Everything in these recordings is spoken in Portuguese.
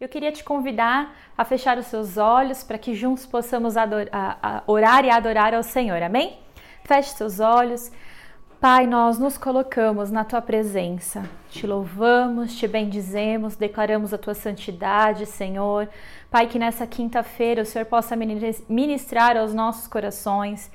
Eu queria te convidar a fechar os seus olhos para que juntos possamos adorar, a, a orar e adorar ao Senhor, amém? Feche seus olhos. Pai, nós nos colocamos na tua presença, te louvamos, te bendizemos, declaramos a tua santidade, Senhor. Pai, que nessa quinta-feira o Senhor possa ministrar aos nossos corações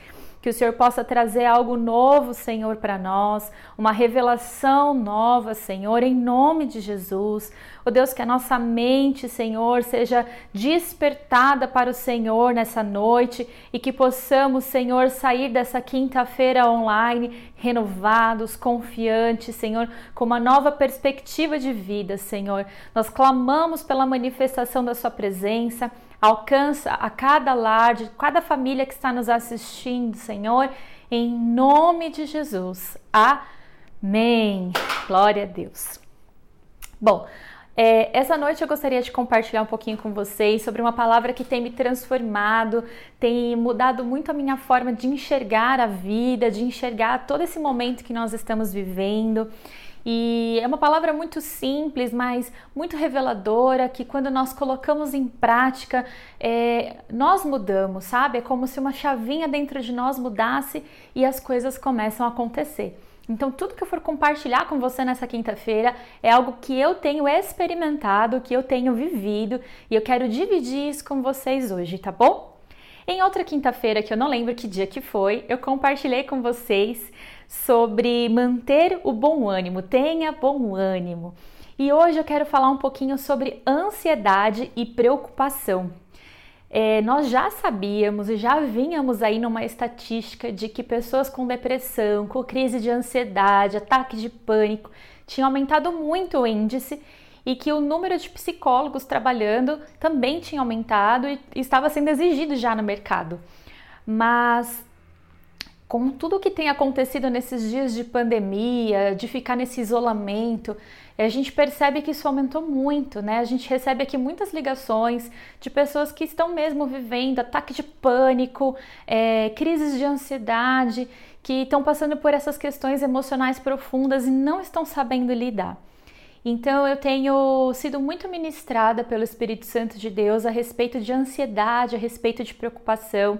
que o Senhor possa trazer algo novo, Senhor, para nós, uma revelação nova, Senhor, em nome de Jesus. Oh Deus, que a nossa mente, Senhor, seja despertada para o Senhor nessa noite e que possamos, Senhor, sair dessa quinta-feira online renovados, confiantes, Senhor, com uma nova perspectiva de vida, Senhor. Nós clamamos pela manifestação da Sua presença alcança a cada lar, de cada família que está nos assistindo, Senhor, em nome de Jesus. Amém. Glória a Deus. Bom, é, essa noite eu gostaria de compartilhar um pouquinho com vocês sobre uma palavra que tem me transformado, tem mudado muito a minha forma de enxergar a vida, de enxergar todo esse momento que nós estamos vivendo. E é uma palavra muito simples, mas muito reveladora, que quando nós colocamos em prática, é, nós mudamos, sabe? É como se uma chavinha dentro de nós mudasse e as coisas começam a acontecer. Então, tudo que eu for compartilhar com você nessa quinta-feira é algo que eu tenho experimentado, que eu tenho vivido e eu quero dividir isso com vocês hoje, tá bom? Em outra quinta-feira, que eu não lembro que dia que foi, eu compartilhei com vocês sobre manter o bom ânimo, tenha bom ânimo. E hoje eu quero falar um pouquinho sobre ansiedade e preocupação. É, nós já sabíamos e já vínhamos aí numa estatística de que pessoas com depressão, com crise de ansiedade, ataque de pânico, tinham aumentado muito o índice e que o número de psicólogos trabalhando também tinha aumentado e estava sendo exigido já no mercado. Mas com tudo o que tem acontecido nesses dias de pandemia, de ficar nesse isolamento, a gente percebe que isso aumentou muito, né? A gente recebe aqui muitas ligações de pessoas que estão mesmo vivendo ataque de pânico, é, crises de ansiedade, que estão passando por essas questões emocionais profundas e não estão sabendo lidar. Então eu tenho sido muito ministrada pelo Espírito Santo de Deus a respeito de ansiedade, a respeito de preocupação.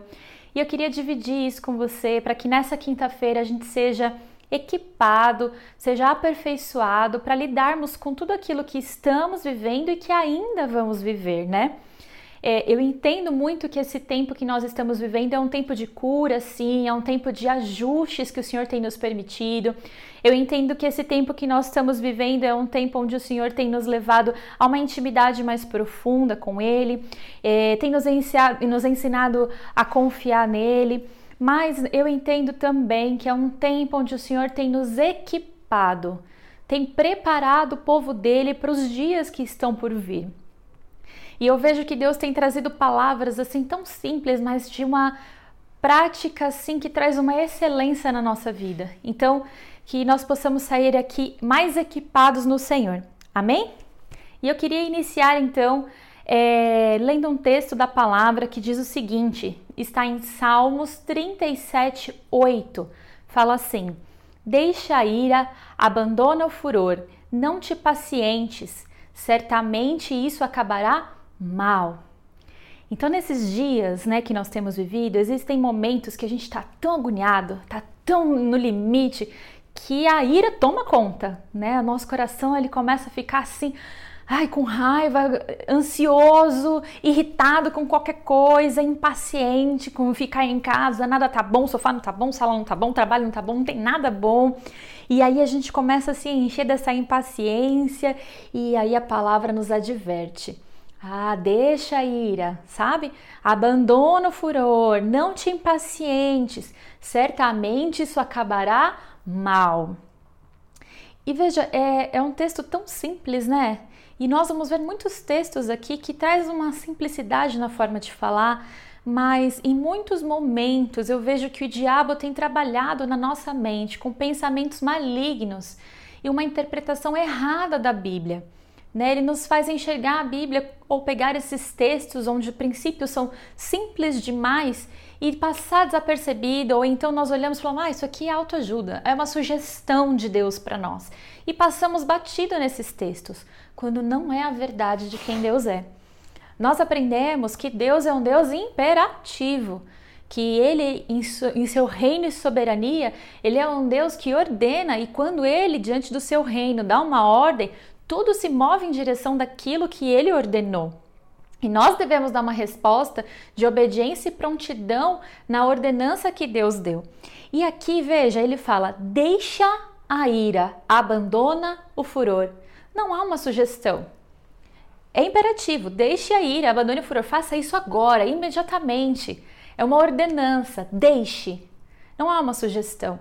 E eu queria dividir isso com você para que nessa quinta-feira a gente seja equipado, seja aperfeiçoado para lidarmos com tudo aquilo que estamos vivendo e que ainda vamos viver, né? É, eu entendo muito que esse tempo que nós estamos vivendo é um tempo de cura, sim, é um tempo de ajustes que o Senhor tem nos permitido. Eu entendo que esse tempo que nós estamos vivendo é um tempo onde o Senhor tem nos levado a uma intimidade mais profunda com Ele, é, tem nos ensinado, nos ensinado a confiar nele. Mas eu entendo também que é um tempo onde o Senhor tem nos equipado, tem preparado o povo dele para os dias que estão por vir. E eu vejo que Deus tem trazido palavras assim tão simples, mas de uma prática assim que traz uma excelência na nossa vida. Então, que nós possamos sair aqui mais equipados no Senhor. Amém? E eu queria iniciar então é, lendo um texto da palavra que diz o seguinte: está em Salmos 37, 8. Fala assim: Deixa a ira, abandona o furor, não te pacientes, certamente isso acabará mal. Então, nesses dias né, que nós temos vivido, existem momentos que a gente está tão agoniado, está tão no limite, que a ira toma conta, né? O nosso coração ele começa a ficar assim, ai, com raiva, ansioso, irritado com qualquer coisa, impaciente com ficar em casa, nada tá bom, sofá não tá bom, salão não tá bom, trabalho não tá bom, não tem nada bom. E aí a gente começa a se encher dessa impaciência e aí a palavra nos adverte. Ah, deixa a ira, sabe? Abandona o furor, não te impacientes, certamente isso acabará mal. E veja, é, é um texto tão simples, né? E nós vamos ver muitos textos aqui que traz uma simplicidade na forma de falar, mas em muitos momentos eu vejo que o diabo tem trabalhado na nossa mente com pensamentos malignos e uma interpretação errada da Bíblia. Né? Ele nos faz enxergar a Bíblia ou pegar esses textos onde princípios são simples demais e passar desapercebido, ou então nós olhamos e falamos, ah, isso aqui é autoajuda, é uma sugestão de Deus para nós. E passamos batido nesses textos, quando não é a verdade de quem Deus é. Nós aprendemos que Deus é um Deus imperativo, que ele, em seu reino e soberania, ele é um Deus que ordena e quando ele, diante do seu reino, dá uma ordem, tudo se move em direção daquilo que ele ordenou. E nós devemos dar uma resposta de obediência e prontidão na ordenança que Deus deu. E aqui, veja, ele fala: deixa a ira, abandona o furor. Não há uma sugestão. É imperativo, deixe a ira, abandone o furor, faça isso agora, imediatamente. É uma ordenança, deixe. Não há uma sugestão.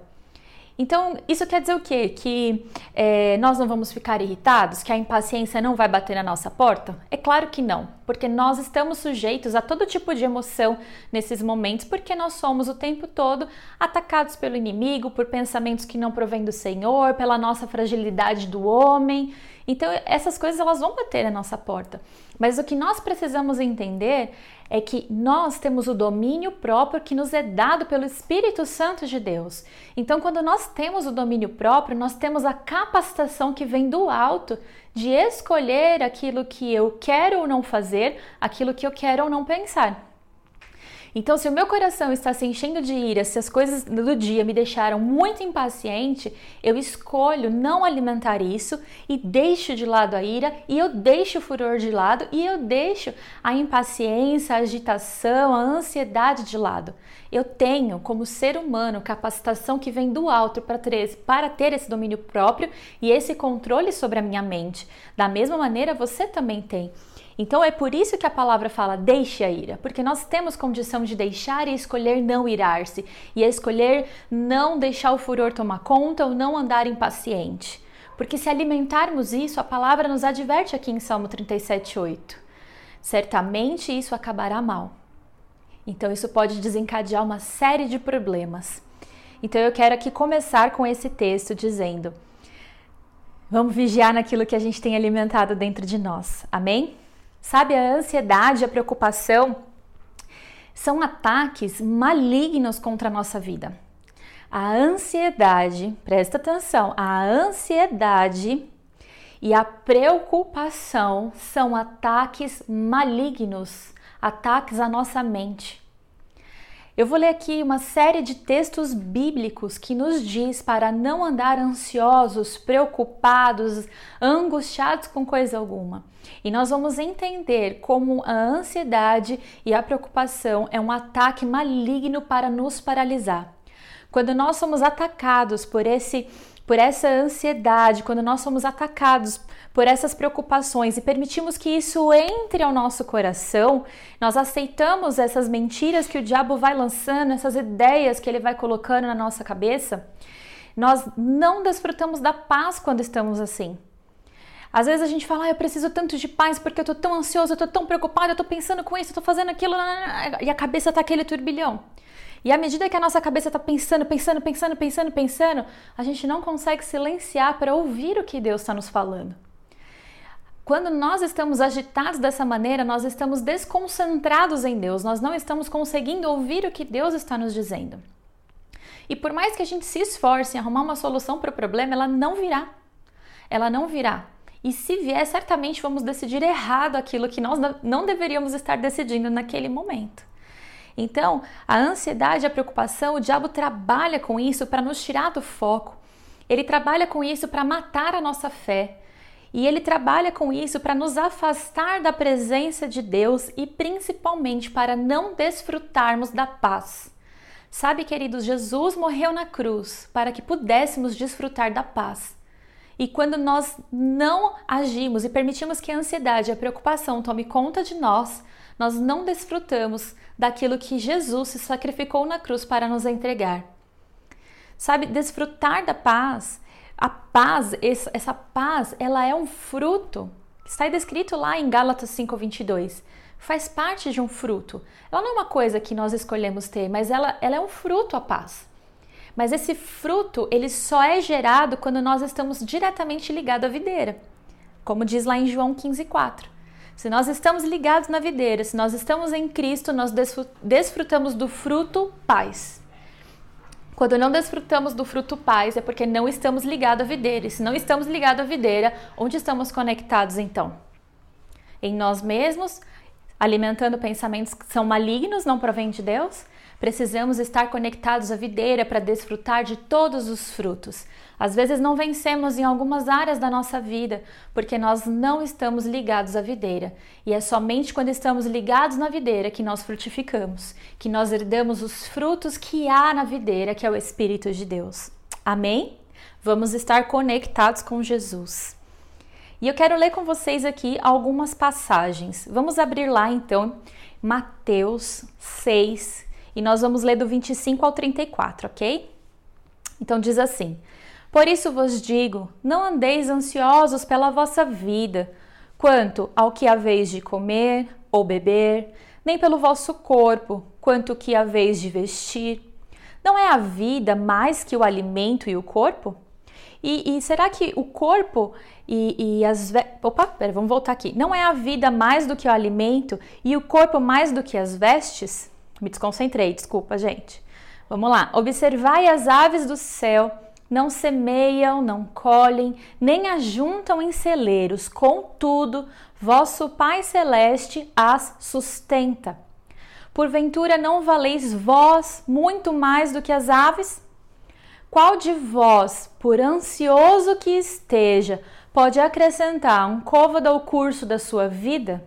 Então, isso quer dizer o quê? Que é, nós não vamos ficar irritados? Que a impaciência não vai bater na nossa porta? É claro que não, porque nós estamos sujeitos a todo tipo de emoção nesses momentos, porque nós somos o tempo todo atacados pelo inimigo, por pensamentos que não provêm do Senhor, pela nossa fragilidade do homem. Então, essas coisas elas vão bater na nossa porta. Mas o que nós precisamos entender é que nós temos o domínio próprio que nos é dado pelo Espírito Santo de Deus. Então, quando nós temos o domínio próprio, nós temos a capacitação que vem do alto de escolher aquilo que eu quero ou não fazer, aquilo que eu quero ou não pensar. Então, se o meu coração está se enchendo de ira, se as coisas do dia me deixaram muito impaciente, eu escolho não alimentar isso e deixo de lado a ira e eu deixo o furor de lado e eu deixo a impaciência, a agitação, a ansiedade de lado. Eu tenho, como ser humano, capacitação que vem do alto para ter, para ter esse domínio próprio e esse controle sobre a minha mente. Da mesma maneira, você também tem. Então é por isso que a palavra fala deixe a ira, porque nós temos condição de deixar e escolher não irar-se, e escolher não deixar o furor tomar conta ou não andar impaciente. Porque se alimentarmos isso, a palavra nos adverte aqui em Salmo 37:8. Certamente isso acabará mal. Então isso pode desencadear uma série de problemas. Então eu quero aqui começar com esse texto dizendo: Vamos vigiar naquilo que a gente tem alimentado dentro de nós. Amém? Sabe, a ansiedade, a preocupação são ataques malignos contra a nossa vida. A ansiedade, presta atenção, a ansiedade e a preocupação são ataques malignos, ataques à nossa mente. Eu vou ler aqui uma série de textos bíblicos que nos diz para não andar ansiosos, preocupados, angustiados com coisa alguma. E nós vamos entender como a ansiedade e a preocupação é um ataque maligno para nos paralisar. Quando nós somos atacados por esse por essa ansiedade, quando nós somos atacados por essas preocupações e permitimos que isso entre ao nosso coração, nós aceitamos essas mentiras que o diabo vai lançando, essas ideias que ele vai colocando na nossa cabeça, nós não desfrutamos da paz quando estamos assim. Às vezes a gente fala, ah, eu preciso tanto de paz porque eu tô tão ansioso, eu tô tão preocupado, eu tô pensando com isso, eu tô fazendo aquilo, e a cabeça tá aquele turbilhão. E à medida que a nossa cabeça está pensando, pensando, pensando, pensando, pensando, a gente não consegue silenciar para ouvir o que Deus está nos falando. Quando nós estamos agitados dessa maneira, nós estamos desconcentrados em Deus, nós não estamos conseguindo ouvir o que Deus está nos dizendo. E por mais que a gente se esforce em arrumar uma solução para o problema, ela não virá. Ela não virá. E se vier, certamente vamos decidir errado aquilo que nós não deveríamos estar decidindo naquele momento. Então, a ansiedade, a preocupação, o diabo trabalha com isso para nos tirar do foco. Ele trabalha com isso para matar a nossa fé. E ele trabalha com isso para nos afastar da presença de Deus e principalmente para não desfrutarmos da paz. Sabe, queridos, Jesus morreu na cruz para que pudéssemos desfrutar da paz. E quando nós não agimos e permitimos que a ansiedade e a preocupação tome conta de nós, nós não desfrutamos daquilo que Jesus se sacrificou na cruz para nos entregar. Sabe, desfrutar da paz, a paz, essa paz, ela é um fruto. Está descrito lá em Gálatas 5:22. Faz parte de um fruto. Ela não é uma coisa que nós escolhemos ter, mas ela, ela é um fruto a paz. Mas esse fruto, ele só é gerado quando nós estamos diretamente ligados à videira. Como diz lá em João 15:4. Se nós estamos ligados na videira, se nós estamos em Cristo, nós desfrutamos do fruto paz. Quando não desfrutamos do fruto paz, é porque não estamos ligados à videira. E se não estamos ligados à videira, onde estamos conectados então? Em nós mesmos, alimentando pensamentos que são malignos, não provém de Deus? Precisamos estar conectados à videira para desfrutar de todos os frutos. Às vezes não vencemos em algumas áreas da nossa vida porque nós não estamos ligados à videira. E é somente quando estamos ligados na videira que nós frutificamos, que nós herdamos os frutos que há na videira, que é o Espírito de Deus. Amém? Vamos estar conectados com Jesus. E eu quero ler com vocês aqui algumas passagens. Vamos abrir lá então, Mateus 6, e nós vamos ler do 25 ao 34, ok? Então diz assim: Por isso vos digo, não andeis ansiosos pela vossa vida, quanto ao que haveis de comer ou beber, nem pelo vosso corpo, quanto que haveis de vestir. Não é a vida mais que o alimento e o corpo? E, e será que o corpo e, e as. Opa, pera, vamos voltar aqui. Não é a vida mais do que o alimento e o corpo mais do que as vestes? Me desconcentrei, desculpa, gente. Vamos lá. Observai as aves do céu, não semeiam, não colhem, nem ajuntam em celeiros, contudo, vosso Pai celeste as sustenta. Porventura não valeis vós muito mais do que as aves? Qual de vós, por ansioso que esteja, pode acrescentar um côvado ao curso da sua vida?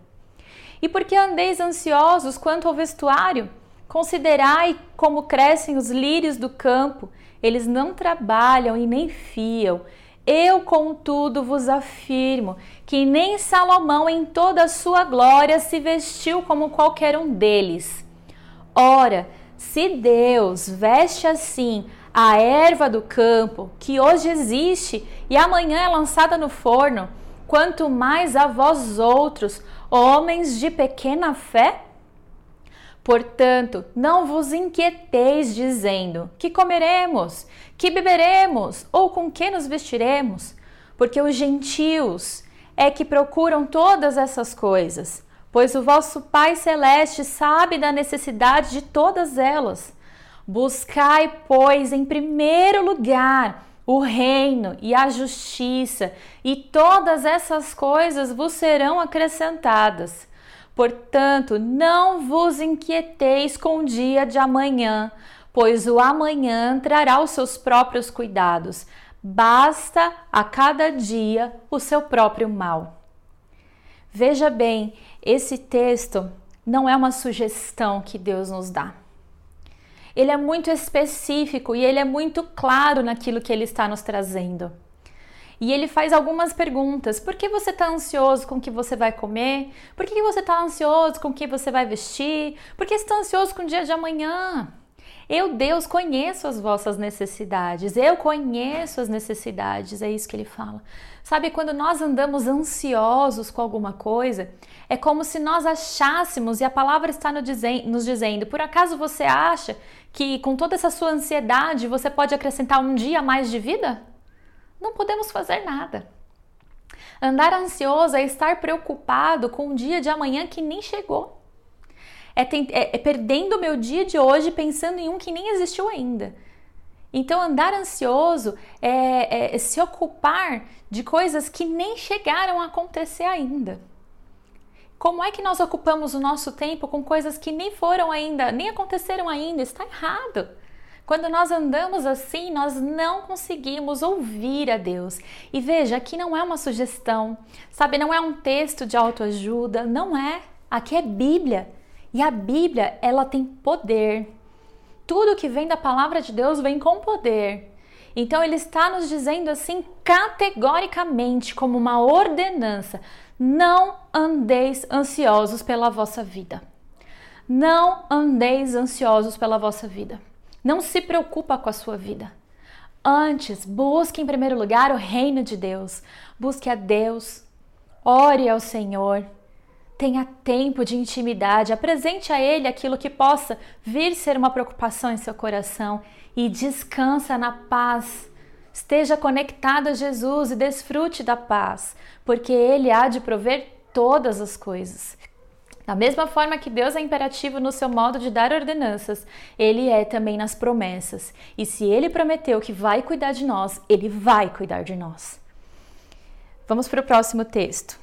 E por que andeis ansiosos quanto ao vestuário? Considerai como crescem os lírios do campo, eles não trabalham e nem fiam. Eu, contudo, vos afirmo que nem Salomão, em toda a sua glória, se vestiu como qualquer um deles. Ora, se Deus veste assim a erva do campo, que hoje existe e amanhã é lançada no forno, quanto mais a vós outros, homens de pequena fé? Portanto, não vos inquieteis dizendo: que comeremos, que beberemos ou com que nos vestiremos, porque os gentios é que procuram todas essas coisas, pois o vosso Pai celeste sabe da necessidade de todas elas. Buscai, pois, em primeiro lugar o reino e a justiça, e todas essas coisas vos serão acrescentadas. Portanto, não vos inquieteis com o dia de amanhã, pois o amanhã trará os seus próprios cuidados. Basta a cada dia o seu próprio mal. Veja bem, esse texto não é uma sugestão que Deus nos dá. Ele é muito específico e ele é muito claro naquilo que ele está nos trazendo. E ele faz algumas perguntas. Por que você está ansioso com o que você vai comer? Por que você está ansioso com o que você vai vestir? Por que está ansioso com o dia de amanhã? Eu, Deus, conheço as vossas necessidades. Eu conheço as necessidades. É isso que ele fala. Sabe, quando nós andamos ansiosos com alguma coisa, é como se nós achássemos, e a palavra está nos dizendo, por acaso você acha que com toda essa sua ansiedade você pode acrescentar um dia mais de vida? Não podemos fazer nada. Andar ansioso é estar preocupado com o dia de amanhã que nem chegou. É, é, é perdendo o meu dia de hoje pensando em um que nem existiu ainda. Então, andar ansioso é, é se ocupar de coisas que nem chegaram a acontecer ainda. Como é que nós ocupamos o nosso tempo com coisas que nem foram ainda, nem aconteceram ainda? Está errado. Quando nós andamos assim, nós não conseguimos ouvir a Deus. E veja, aqui não é uma sugestão, sabe? Não é um texto de autoajuda, não é. Aqui é Bíblia. E a Bíblia, ela tem poder. Tudo que vem da palavra de Deus vem com poder. Então ele está nos dizendo assim categoricamente, como uma ordenança: não andeis ansiosos pela vossa vida. Não andeis ansiosos pela vossa vida. Não se preocupa com a sua vida. Antes, busque em primeiro lugar o reino de Deus. Busque a Deus. Ore ao Senhor. Tenha tempo de intimidade. Apresente a Ele aquilo que possa vir ser uma preocupação em seu coração e descansa na paz. Esteja conectado a Jesus e desfrute da paz, porque Ele há de prover todas as coisas. Da mesma forma que Deus é imperativo no seu modo de dar ordenanças, Ele é também nas promessas. E se Ele prometeu que vai cuidar de nós, Ele vai cuidar de nós. Vamos para o próximo texto.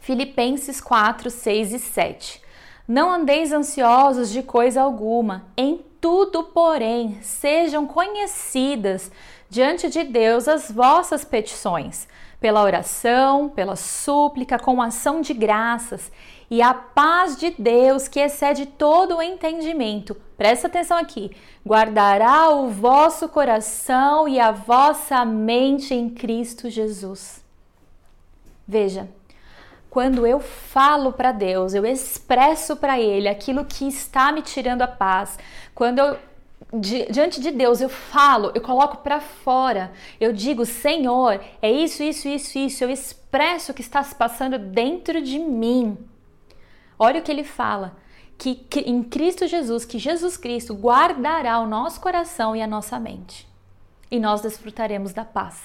Filipenses 4, 6 e 7. Não andeis ansiosos de coisa alguma, em tudo, porém, sejam conhecidas diante de Deus as vossas petições, pela oração, pela súplica, com ação de graças, e a paz de Deus, que excede todo o entendimento, presta atenção aqui, guardará o vosso coração e a vossa mente em Cristo Jesus. Veja, quando eu falo para Deus, eu expresso para Ele aquilo que está me tirando a paz, quando eu diante de Deus eu falo, eu coloco para fora, eu digo, Senhor, é isso, isso, isso, isso, eu expresso o que está se passando dentro de mim. Olha o que ele fala, que, em Cristo Jesus, que Jesus Cristo guardará o nosso coração e a nossa mente, e nós desfrutaremos da paz.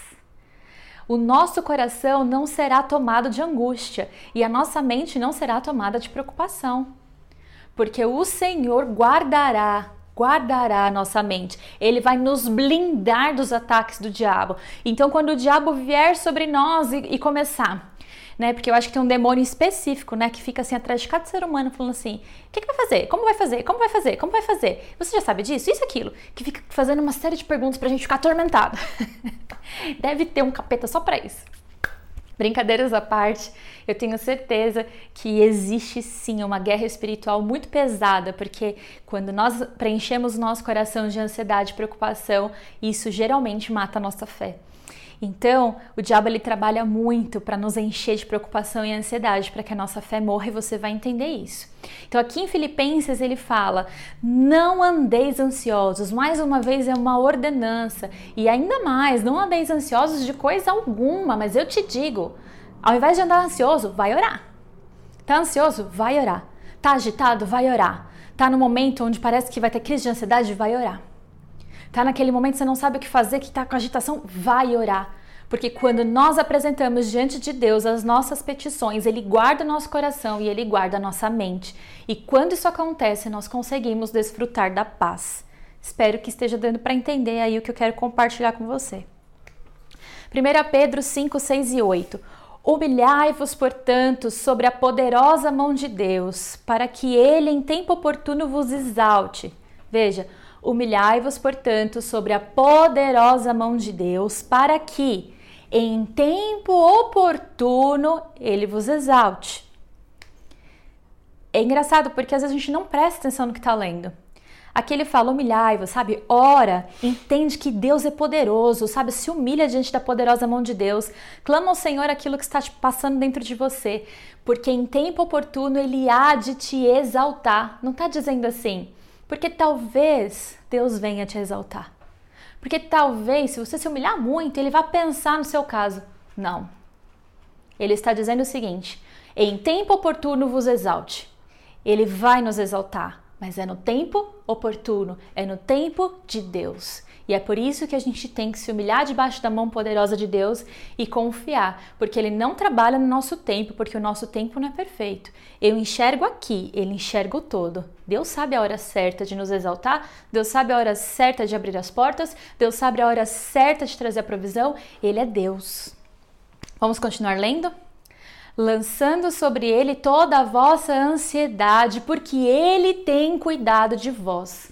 O nosso coração não será tomado de angústia e a nossa mente não será tomada de preocupação, porque o Senhor guardará guardará a nossa mente. Ele vai nos blindar dos ataques do diabo. Então, quando o diabo vier sobre nós e, e começar, né? Porque eu acho que tem um demônio específico, né? Que fica assim atrás de cada ser humano, falando assim: o que, que vai fazer? Como vai fazer? Como vai fazer? Como vai fazer? Você já sabe disso? Isso, aquilo. Que fica fazendo uma série de perguntas pra gente ficar atormentado. Deve ter um capeta só pra isso. Brincadeiras à parte, eu tenho certeza que existe sim uma guerra espiritual muito pesada, porque quando nós preenchemos nosso coração de ansiedade e preocupação, isso geralmente mata a nossa fé. Então, o diabo ele trabalha muito para nos encher de preocupação e ansiedade, para que a nossa fé morra e você vai entender isso. Então, aqui em Filipenses ele fala: "Não andeis ansiosos". Mais uma vez é uma ordenança. E ainda mais, não andeis ansiosos de coisa alguma, mas eu te digo, ao invés de andar ansioso, vai orar. Tá ansioso? Vai orar. Tá agitado? Vai orar. Tá no momento onde parece que vai ter crise de ansiedade? Vai orar. Tá naquele momento você não sabe o que fazer, que tá com agitação, vai orar. Porque quando nós apresentamos diante de Deus as nossas petições, Ele guarda o nosso coração e Ele guarda a nossa mente. E quando isso acontece, nós conseguimos desfrutar da paz. Espero que esteja dando para entender aí o que eu quero compartilhar com você. 1 Pedro 5, 6 e 8. Humilhai-vos, portanto, sobre a poderosa mão de Deus, para que ele em tempo oportuno vos exalte. Veja, Humilhai-vos, portanto, sobre a poderosa mão de Deus, para que, em tempo oportuno, ele vos exalte. É engraçado porque às vezes a gente não presta atenção no que está lendo. Aqui ele fala: humilhai-vos, sabe? Ora, entende que Deus é poderoso, sabe? Se humilha diante da poderosa mão de Deus. Clama ao Senhor aquilo que está passando dentro de você, porque em tempo oportuno ele há de te exaltar. Não está dizendo assim, porque talvez Deus venha te exaltar. Porque talvez, se você se humilhar muito, ele vai pensar no seu caso. Não. Ele está dizendo o seguinte: em tempo oportuno vos exalte. Ele vai nos exaltar, mas é no tempo oportuno, é no tempo de Deus. E é por isso que a gente tem que se humilhar debaixo da mão poderosa de Deus e confiar, porque Ele não trabalha no nosso tempo, porque o nosso tempo não é perfeito. Eu enxergo aqui, Ele enxerga o todo. Deus sabe a hora certa de nos exaltar, Deus sabe a hora certa de abrir as portas, Deus sabe a hora certa de trazer a provisão. Ele é Deus. Vamos continuar lendo? lançando sobre ele toda a vossa ansiedade, porque ele tem cuidado de vós.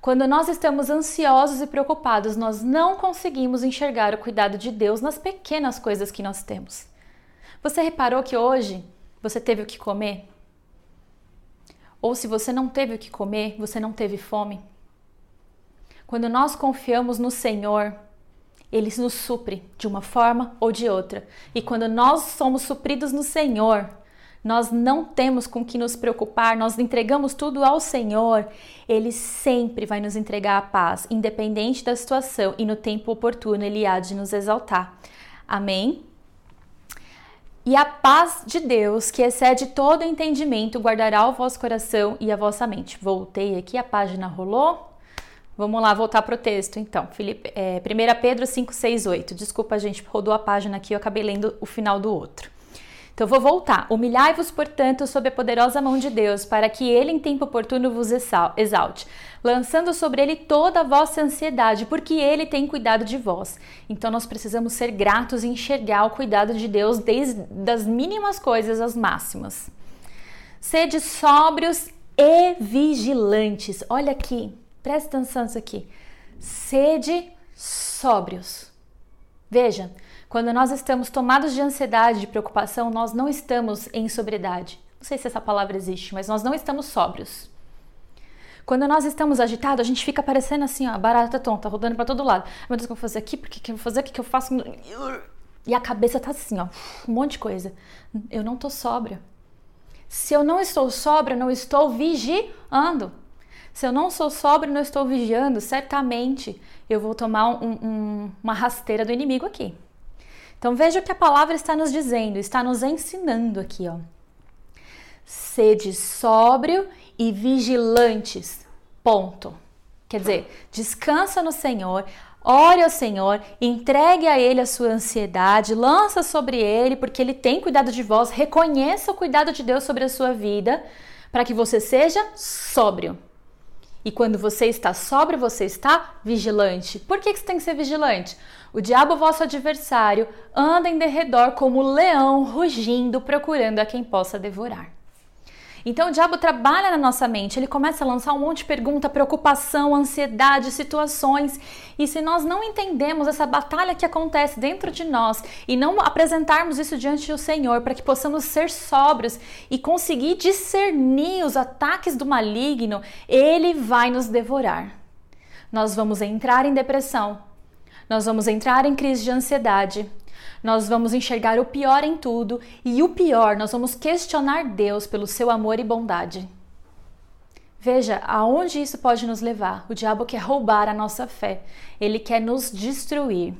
Quando nós estamos ansiosos e preocupados, nós não conseguimos enxergar o cuidado de Deus nas pequenas coisas que nós temos. Você reparou que hoje você teve o que comer? Ou se você não teve o que comer, você não teve fome? Quando nós confiamos no Senhor, Ele nos supre de uma forma ou de outra. E quando nós somos supridos no Senhor, nós não temos com que nos preocupar, nós entregamos tudo ao Senhor, Ele sempre vai nos entregar a paz, independente da situação, e no tempo oportuno Ele há de nos exaltar. Amém? E a paz de Deus, que excede todo entendimento, guardará o vosso coração e a vossa mente. Voltei aqui, a página rolou. Vamos lá, voltar para o texto, então. Filipe, é, 1 Pedro 5, 6, 8. Desculpa, gente, rodou a página aqui, eu acabei lendo o final do outro. Então vou voltar. Humilhai-vos, portanto, sob a poderosa mão de Deus, para que ele em tempo oportuno vos exalte, lançando sobre ele toda a vossa ansiedade, porque ele tem cuidado de vós. Então nós precisamos ser gratos e enxergar o cuidado de Deus desde das mínimas coisas às máximas. Sede sóbrios e vigilantes. Olha aqui, presta atenção nisso aqui. Sede sóbrios. Veja, quando nós estamos tomados de ansiedade, de preocupação, nós não estamos em sobriedade. Não sei se essa palavra existe, mas nós não estamos sóbrios. Quando nós estamos agitados, a gente fica parecendo assim, ó, barata tonta, rodando para todo lado. Meu Deus, o que eu vou fazer aqui? Por que, eu vou fazer? O que, que eu faço? E a cabeça tá assim, ó, um monte de coisa. Eu não tô sóbria. Se eu não estou sóbria, não estou vigiando. Se eu não sou sóbria, não estou vigiando, certamente eu vou tomar um, um, uma rasteira do inimigo aqui. Então veja o que a palavra está nos dizendo, está nos ensinando aqui, ó. Sede sóbrio e vigilantes. Ponto. Quer dizer, descansa no Senhor, ore ao Senhor, entregue a Ele a sua ansiedade, lança sobre Ele, porque Ele tem cuidado de vós, reconheça o cuidado de Deus sobre a sua vida, para que você seja sóbrio. E quando você está sóbrio, você está vigilante. Por que você tem que ser vigilante? O diabo, vosso adversário, anda em derredor como leão rugindo, procurando a quem possa devorar. Então o diabo trabalha na nossa mente, ele começa a lançar um monte de pergunta, preocupação, ansiedade, situações. E se nós não entendemos essa batalha que acontece dentro de nós e não apresentarmos isso diante do Senhor para que possamos ser sóbrios e conseguir discernir os ataques do maligno, ele vai nos devorar. Nós vamos entrar em depressão, nós vamos entrar em crise de ansiedade, nós vamos enxergar o pior em tudo e o pior, nós vamos questionar Deus pelo seu amor e bondade. Veja aonde isso pode nos levar. O diabo quer roubar a nossa fé, ele quer nos destruir.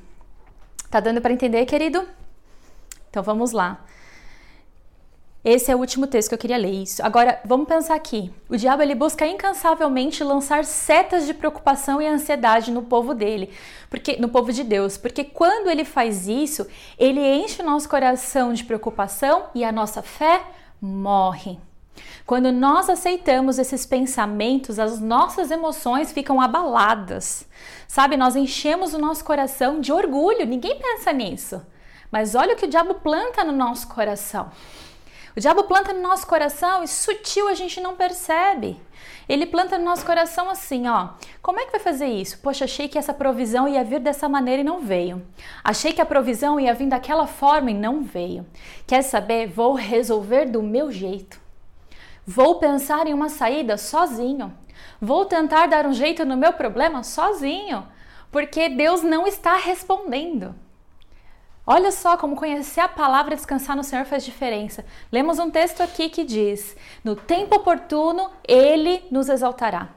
Tá dando para entender, querido? Então vamos lá. Esse é o último texto que eu queria ler. Isso. Agora, vamos pensar aqui. O diabo ele busca incansavelmente lançar setas de preocupação e ansiedade no povo dele, porque no povo de Deus, porque quando ele faz isso, ele enche o nosso coração de preocupação e a nossa fé morre. Quando nós aceitamos esses pensamentos, as nossas emoções ficam abaladas. Sabe, nós enchemos o nosso coração de orgulho. Ninguém pensa nisso. Mas olha o que o diabo planta no nosso coração. O diabo planta no nosso coração e sutil a gente não percebe. Ele planta no nosso coração assim, ó. Como é que vai fazer isso? Poxa, achei que essa provisão ia vir dessa maneira e não veio. Achei que a provisão ia vir daquela forma e não veio. Quer saber? Vou resolver do meu jeito. Vou pensar em uma saída sozinho. Vou tentar dar um jeito no meu problema sozinho, porque Deus não está respondendo. Olha só como conhecer a palavra descansar no Senhor faz diferença. Lemos um texto aqui que diz: No tempo oportuno, ele nos exaltará.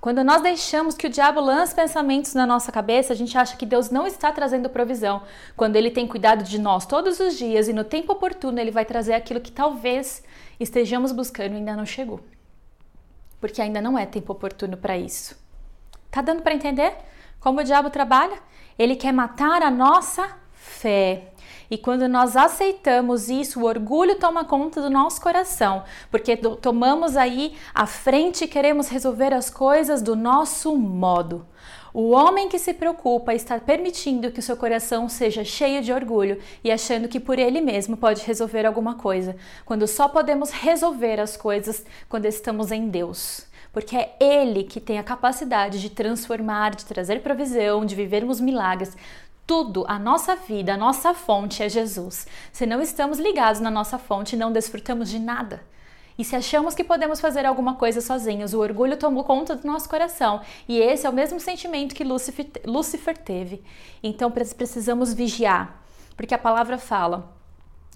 Quando nós deixamos que o diabo lance pensamentos na nossa cabeça, a gente acha que Deus não está trazendo provisão. Quando ele tem cuidado de nós todos os dias e no tempo oportuno ele vai trazer aquilo que talvez estejamos buscando e ainda não chegou. Porque ainda não é tempo oportuno para isso. Tá dando para entender como o diabo trabalha? Ele quer matar a nossa fé. E quando nós aceitamos isso, o orgulho toma conta do nosso coração, porque tomamos aí a frente e queremos resolver as coisas do nosso modo. O homem que se preocupa está permitindo que o seu coração seja cheio de orgulho e achando que por ele mesmo pode resolver alguma coisa, quando só podemos resolver as coisas quando estamos em Deus porque é Ele que tem a capacidade de transformar, de trazer provisão, de vivermos milagres. Tudo, a nossa vida, a nossa fonte é Jesus. Se não estamos ligados na nossa fonte, não desfrutamos de nada. E se achamos que podemos fazer alguma coisa sozinhos, o orgulho tomou conta do nosso coração. E esse é o mesmo sentimento que Lúcifer teve. Então precisamos vigiar, porque a palavra fala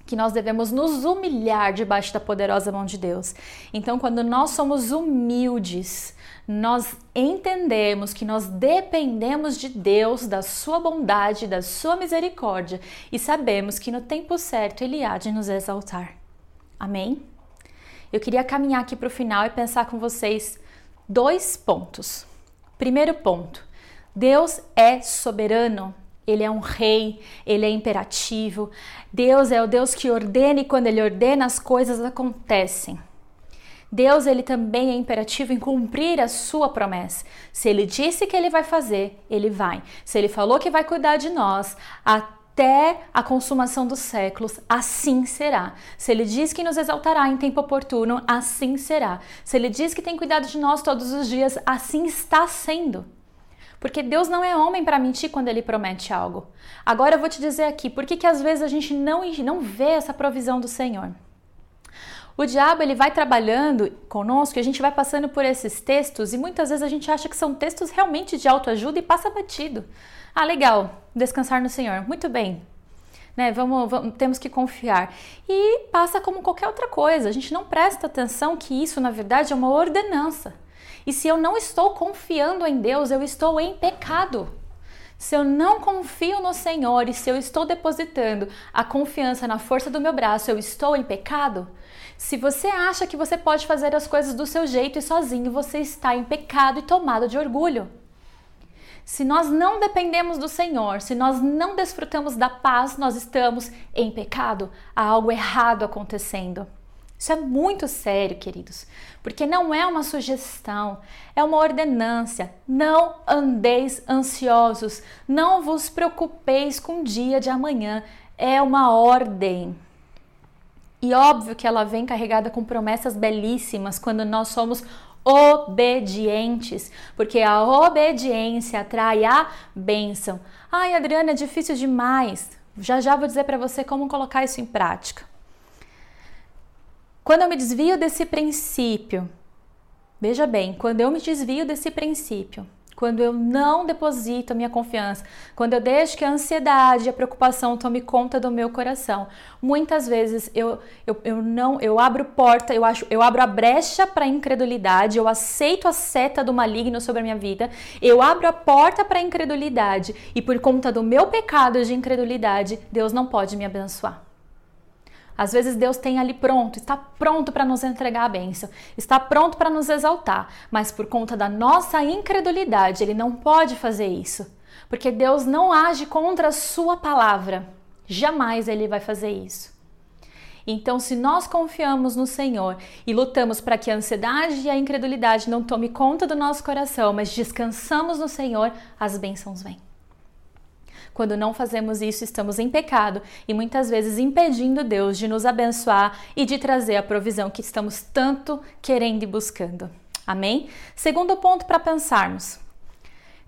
que nós devemos nos humilhar debaixo da poderosa mão de Deus. Então, quando nós somos humildes, nós entendemos que nós dependemos de Deus, da Sua bondade, da Sua misericórdia e sabemos que no tempo certo Ele há de nos exaltar. Amém? Eu queria caminhar aqui para o final e pensar com vocês dois pontos. Primeiro ponto: Deus é soberano Ele é um rei, ele é imperativo. Deus é o Deus que ordena e quando ele ordena as coisas acontecem. Deus ele também é imperativo em cumprir a sua promessa. Se ele disse que ele vai fazer, ele vai. Se ele falou que vai cuidar de nós até a consumação dos séculos, assim será. Se ele diz que nos exaltará em tempo oportuno, assim será. Se ele diz que tem cuidado de nós todos os dias, assim está sendo. Porque Deus não é homem para mentir quando ele promete algo. Agora eu vou te dizer aqui, por que, que às vezes a gente não, não vê essa provisão do Senhor? O diabo ele vai trabalhando conosco, a gente vai passando por esses textos e muitas vezes a gente acha que são textos realmente de autoajuda e passa batido. Ah, legal, descansar no Senhor. Muito bem. Né, vamos, vamos, temos que confiar. E passa como qualquer outra coisa. A gente não presta atenção que isso, na verdade, é uma ordenança. E se eu não estou confiando em Deus, eu estou em pecado. Se eu não confio no Senhor e se eu estou depositando a confiança na força do meu braço, eu estou em pecado? Se você acha que você pode fazer as coisas do seu jeito e sozinho, você está em pecado e tomado de orgulho. Se nós não dependemos do Senhor, se nós não desfrutamos da paz, nós estamos em pecado. Há algo errado acontecendo. Isso é muito sério, queridos, porque não é uma sugestão, é uma ordenância. Não andeis ansiosos, não vos preocupeis com o dia de amanhã. É uma ordem. E óbvio que ela vem carregada com promessas belíssimas quando nós somos obedientes, porque a obediência atrai a bênção. Ai, Adriana, é difícil demais. Já já vou dizer para você como colocar isso em prática. Quando eu me desvio desse princípio, veja bem, quando eu me desvio desse princípio, quando eu não deposito a minha confiança, quando eu deixo que a ansiedade e a preocupação tome conta do meu coração, muitas vezes eu, eu, eu não eu abro porta, eu acho, eu abro a brecha para a incredulidade, eu aceito a seta do maligno sobre a minha vida, eu abro a porta para a incredulidade e por conta do meu pecado de incredulidade, Deus não pode me abençoar. Às vezes Deus tem ali pronto, está pronto para nos entregar a bênção, está pronto para nos exaltar, mas por conta da nossa incredulidade, Ele não pode fazer isso, porque Deus não age contra a Sua palavra. Jamais Ele vai fazer isso. Então, se nós confiamos no Senhor e lutamos para que a ansiedade e a incredulidade não tome conta do nosso coração, mas descansamos no Senhor, as bênçãos vêm. Quando não fazemos isso, estamos em pecado e muitas vezes impedindo Deus de nos abençoar e de trazer a provisão que estamos tanto querendo e buscando. Amém? Segundo ponto para pensarmos.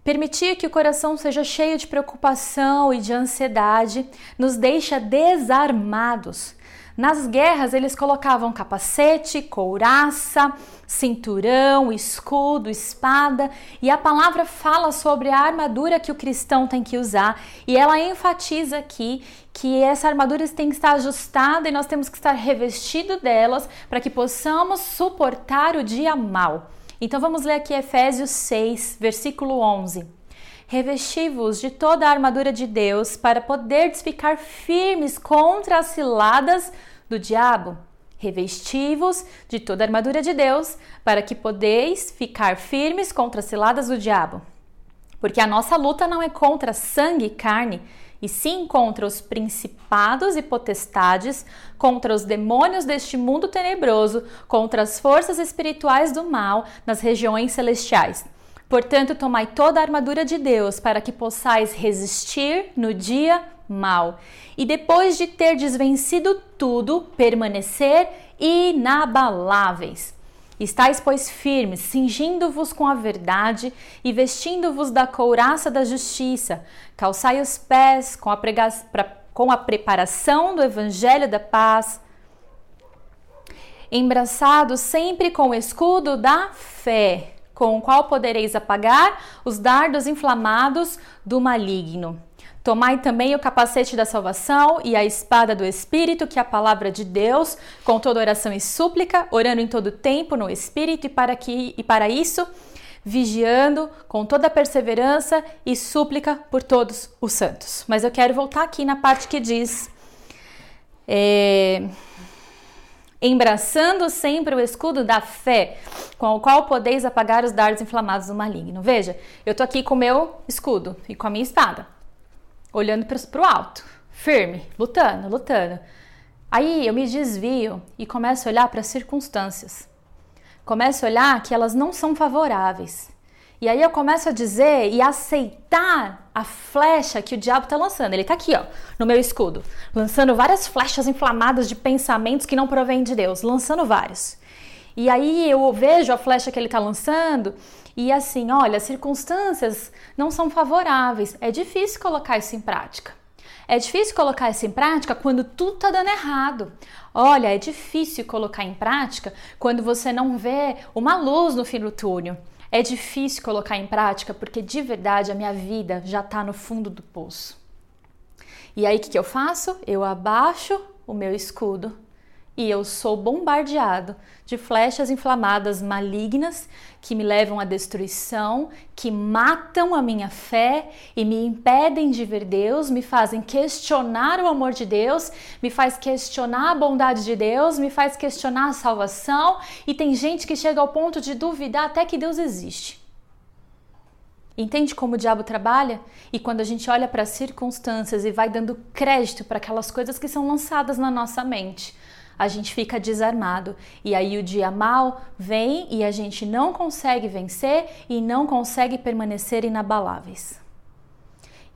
Permitir que o coração seja cheio de preocupação e de ansiedade nos deixa desarmados. Nas guerras, eles colocavam capacete, couraça, cinturão, escudo, espada, e a palavra fala sobre a armadura que o cristão tem que usar, e ela enfatiza aqui que essa armadura tem que estar ajustada e nós temos que estar revestido delas para que possamos suportar o dia mal. Então vamos ler aqui Efésios 6, versículo 11. Revesti-vos de toda a armadura de Deus para poderes ficar firmes contra as ciladas do diabo. Revesti-vos de toda a armadura de Deus para que podeis ficar firmes contra as ciladas do diabo. Porque a nossa luta não é contra sangue e carne, e sim contra os principados e potestades, contra os demônios deste mundo tenebroso, contra as forças espirituais do mal nas regiões celestiais. Portanto, tomai toda a armadura de Deus para que possais resistir no dia mal. E depois de ter desvencido tudo, permanecer inabaláveis. Estais, pois, firmes, cingindo-vos com a verdade e vestindo-vos da couraça da justiça. Calçai os pés com a, prega... com a preparação do evangelho da paz. Embraçados sempre com o escudo da fé com o qual podereis apagar os dardos inflamados do maligno. Tomai também o capacete da salvação e a espada do Espírito, que é a palavra de Deus, com toda oração e súplica, orando em todo tempo no Espírito, e para, que, e para isso, vigiando com toda perseverança e súplica por todos os santos. Mas eu quero voltar aqui na parte que diz. É, embraçando sempre o escudo da fé, com o qual podeis apagar os dardos inflamados do maligno. Veja, eu tô aqui com o meu escudo e com a minha espada. olhando para o alto, firme, lutando, lutando. Aí eu me desvio e começo a olhar para as circunstâncias. Começo a olhar que elas não são favoráveis. E aí eu começo a dizer e aceitar a flecha que o diabo está lançando. Ele está aqui, ó, no meu escudo, lançando várias flechas inflamadas de pensamentos que não provêm de Deus, lançando vários. E aí eu vejo a flecha que ele está lançando e assim, olha, as circunstâncias não são favoráveis. É difícil colocar isso em prática. É difícil colocar isso em prática quando tudo está dando errado. Olha, é difícil colocar em prática quando você não vê uma luz no fim do túnel. É difícil colocar em prática porque de verdade a minha vida já está no fundo do poço. E aí o que, que eu faço? Eu abaixo o meu escudo e eu sou bombardeado de flechas inflamadas malignas que me levam à destruição, que matam a minha fé e me impedem de ver Deus, me fazem questionar o amor de Deus, me faz questionar a bondade de Deus, me faz questionar a salvação e tem gente que chega ao ponto de duvidar até que Deus existe. Entende como o diabo trabalha? E quando a gente olha para as circunstâncias e vai dando crédito para aquelas coisas que são lançadas na nossa mente, a gente fica desarmado. E aí o dia mal vem e a gente não consegue vencer e não consegue permanecer inabaláveis.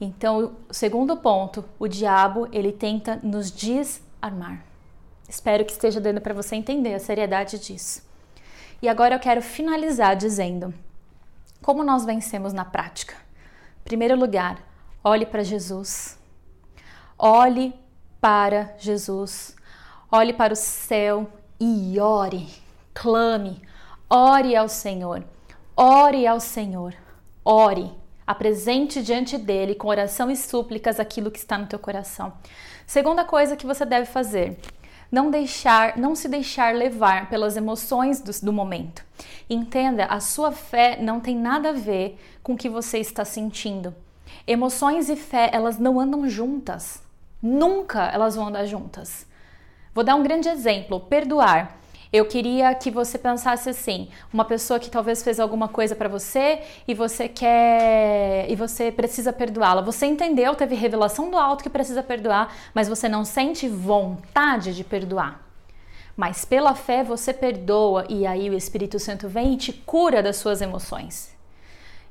Então, o segundo ponto, o diabo, ele tenta nos desarmar. Espero que esteja dando para você entender a seriedade disso. E agora eu quero finalizar dizendo como nós vencemos na prática. Primeiro lugar, olhe para Jesus. Olhe para Jesus. Olhe para o céu e ore, clame, ore ao Senhor, ore ao Senhor, ore, apresente diante dele com oração e súplicas aquilo que está no teu coração. Segunda coisa que você deve fazer, não deixar, não se deixar levar pelas emoções do, do, momento. Entenda, a sua fé não tem nada a ver com o que você está sentindo. Emoções e fé, elas não andam juntas. Nunca elas vão andar juntas. Vou dar um grande exemplo: perdoar. Eu queria que você pensasse assim: uma pessoa que talvez fez alguma coisa para você e você quer e você precisa perdoá-la. Você entendeu, teve revelação do alto que precisa perdoar, mas você não sente vontade de perdoar. Mas pela fé você perdoa e aí o Espírito Santo vem e te cura das suas emoções.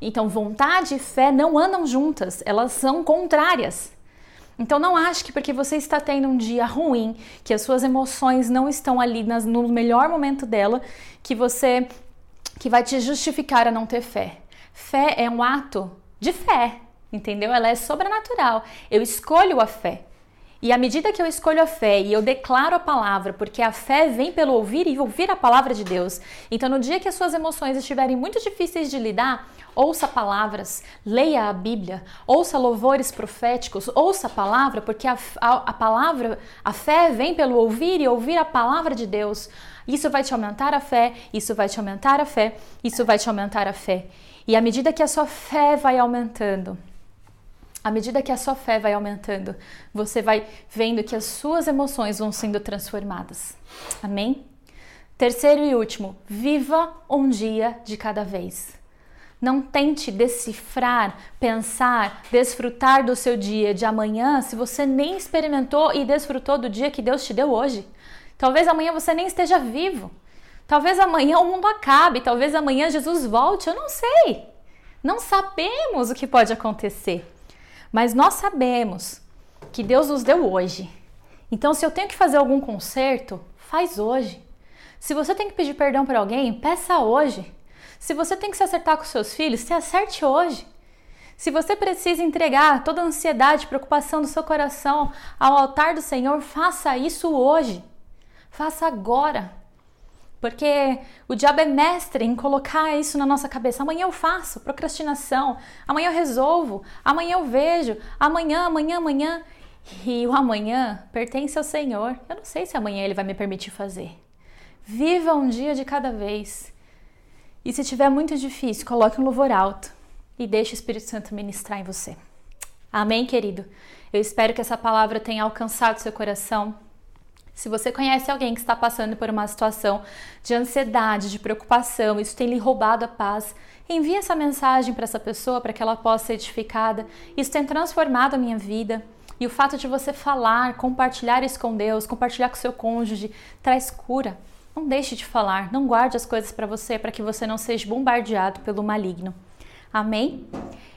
Então, vontade e fé não andam juntas, elas são contrárias. Então não ache que porque você está tendo um dia ruim, que as suas emoções não estão ali nas, no melhor momento dela, que você que vai te justificar a não ter fé. Fé é um ato de fé, entendeu? Ela é sobrenatural. Eu escolho a fé. E à medida que eu escolho a fé e eu declaro a palavra, porque a fé vem pelo ouvir e ouvir a palavra de Deus. Então, no dia que as suas emoções estiverem muito difíceis de lidar, ouça palavras, leia a Bíblia, ouça louvores proféticos, ouça a palavra, porque a, a, a palavra, a fé vem pelo ouvir e ouvir a palavra de Deus. Isso vai te aumentar a fé, isso vai te aumentar a fé, isso vai te aumentar a fé. E à medida que a sua fé vai aumentando, à medida que a sua fé vai aumentando, você vai vendo que as suas emoções vão sendo transformadas. Amém? Terceiro e último, viva um dia de cada vez. Não tente decifrar, pensar, desfrutar do seu dia de amanhã se você nem experimentou e desfrutou do dia que Deus te deu hoje. Talvez amanhã você nem esteja vivo. Talvez amanhã o mundo acabe, talvez amanhã Jesus volte, eu não sei. Não sabemos o que pode acontecer. Mas nós sabemos que Deus nos deu hoje. Então, se eu tenho que fazer algum conserto, faz hoje. Se você tem que pedir perdão para alguém, peça hoje. Se você tem que se acertar com seus filhos, se acerte hoje. Se você precisa entregar toda a ansiedade preocupação do seu coração ao altar do Senhor, faça isso hoje. Faça agora. Porque o diabo é mestre em colocar isso na nossa cabeça. Amanhã eu faço, procrastinação. Amanhã eu resolvo. Amanhã eu vejo. Amanhã, amanhã, amanhã. E o amanhã pertence ao Senhor. Eu não sei se amanhã Ele vai me permitir fazer. Viva um dia de cada vez. E se tiver muito difícil, coloque um louvor alto e deixe o Espírito Santo ministrar em você. Amém, querido? Eu espero que essa palavra tenha alcançado seu coração Se você conhece alguém que está passando por uma situação de ansiedade, de preocupação, isso tem lhe roubado a paz, envie essa mensagem para essa pessoa para que ela possa ser edificada. Isso tem transformado a minha vida. E o fato de você falar, compartilhar isso com Deus, compartilhar com seu cônjuge, traz cura. Não deixe de falar, não guarde as coisas para você para que você não seja bombardeado pelo maligno. Amém?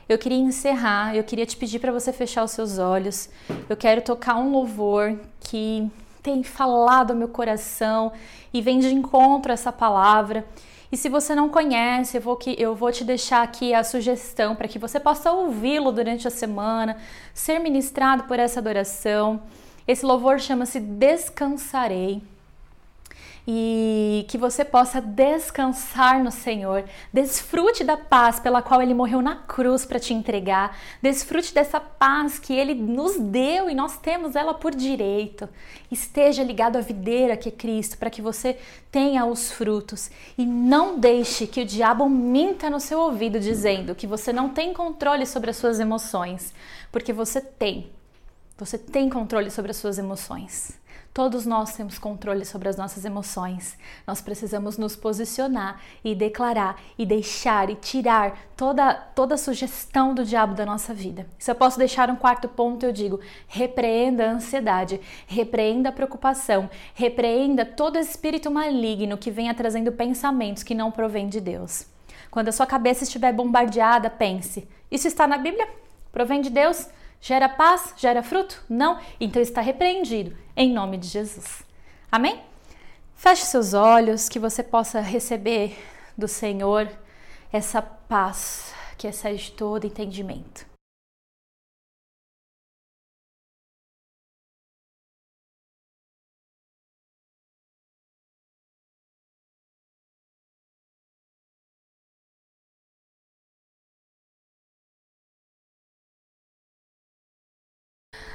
Eu queria encerrar, eu queria te pedir para você fechar os seus olhos. Eu quero tocar um louvor que tem falado ao meu coração e vem de encontro essa palavra. E se você não conhece, eu vou, que, eu vou te deixar aqui a sugestão para que você possa ouvi-lo durante a semana, ser ministrado por essa adoração. Esse louvor chama-se Descansarei e que você possa descansar no Senhor. Desfrute da paz pela qual Ele morreu na cruz para te entregar. Desfrute dessa paz que Ele nos deu e nós temos ela por direito. Esteja ligado à videira que é Cristo para que você tenha os frutos e não deixe que o diabo minta no seu ouvido dizendo que você não tem controle sobre as suas emoções, porque você tem. Você tem controle sobre as suas emoções. Todos nós temos controle sobre as nossas emoções. Nós precisamos nos posicionar e declarar e deixar e tirar toda toda sugestão do diabo da nossa vida. Se eu posso deixar um quarto ponto, eu digo: repreenda a ansiedade, repreenda a preocupação, repreenda todo espírito maligno que venha trazendo pensamentos que não provêm de Deus. Quando a sua cabeça estiver bombardeada, pense: isso está na Bíblia? Provém de Deus? Gera paz? Gera fruto? Não? Então está repreendido, em nome de Jesus. Amém? Feche seus olhos, que você possa receber do Senhor essa paz que excede todo entendimento.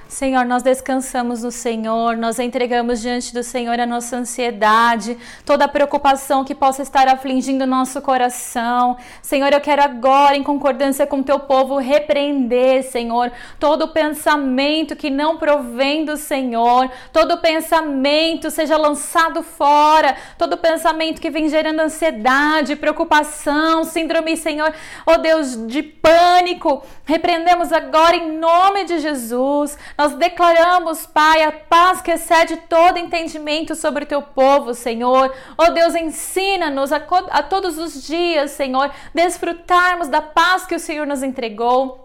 Senhor, nós descansamos no Senhor, nós entregamos diante do Senhor a nossa ansiedade, toda a preocupação que possa estar afligindo o nosso coração. Senhor, eu quero agora, em concordância com teu povo, repreender, Senhor, todo pensamento que não provém do Senhor, todo pensamento seja lançado fora, todo pensamento que vem gerando ansiedade, preocupação, síndrome, Senhor, oh Deus, de pânico, repreendemos agora em nome de Jesus. Nós declaramos, Pai, a paz que excede todo entendimento sobre o teu povo, Senhor. Oh Deus, ensina-nos a, a todos os dias, Senhor, desfrutarmos da paz que o Senhor nos entregou.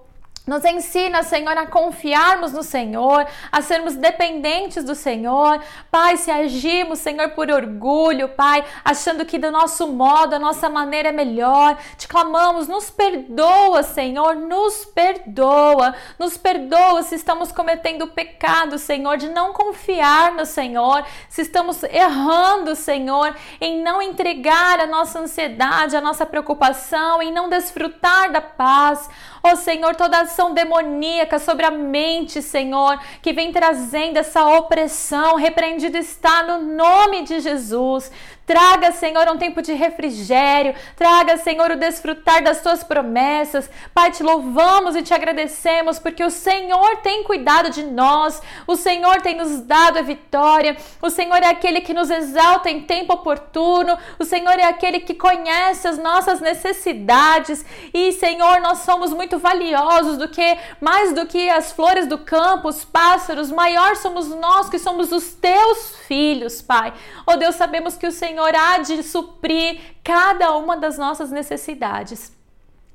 Nos ensina, Senhor, a confiarmos no Senhor, a sermos dependentes do Senhor. Pai, se agimos, Senhor, por orgulho, Pai, achando que do nosso modo, a nossa maneira é melhor, te clamamos, nos perdoa, Senhor, nos perdoa. Nos perdoa se estamos cometendo pecado, Senhor, de não confiar no Senhor, se estamos errando, Senhor, em não entregar a nossa ansiedade, a nossa preocupação, em não desfrutar da paz. Ó oh, Senhor, toda ação demoníaca sobre a mente, Senhor, que vem trazendo essa opressão, repreendido está no nome de Jesus. Traga, Senhor, um tempo de refrigério. Traga, Senhor, o desfrutar das tuas promessas. Pai, te louvamos e te agradecemos porque o Senhor tem cuidado de nós. O Senhor tem nos dado a vitória. O Senhor é aquele que nos exalta em tempo oportuno. O Senhor é aquele que conhece as nossas necessidades. E, Senhor, nós somos muito valiosos do que mais do que as flores do campo, os pássaros. Maior somos nós que somos os teus filhos, Pai. Oh Deus, sabemos que o Senhor Senhor há de suprir cada uma das nossas necessidades.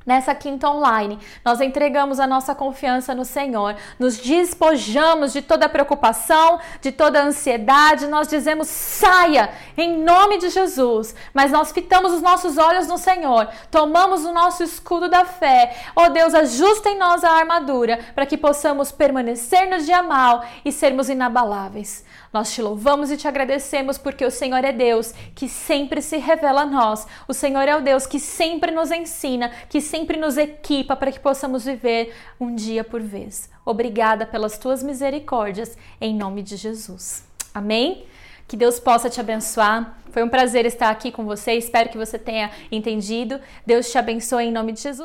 Nessa quinta online, nós entregamos a nossa confiança no Senhor, nos despojamos de toda preocupação, de toda ansiedade, nós dizemos saia em nome de Jesus, mas nós fitamos os nossos olhos no Senhor, tomamos o nosso escudo da fé. Oh Deus, ajusta em nós a armadura para que possamos permanecer no dia mal e sermos inabaláveis. Nós te louvamos e te agradecemos porque o Senhor é Deus que sempre se revela a nós. O Senhor é o Deus que sempre nos ensina, que sempre nos equipa para que possamos viver um dia por vez. Obrigada pelas tuas misericórdias, em nome de Jesus. Amém? Que Deus possa te abençoar. Foi um prazer estar aqui com você. Espero que você tenha entendido. Deus te abençoe em nome de Jesus.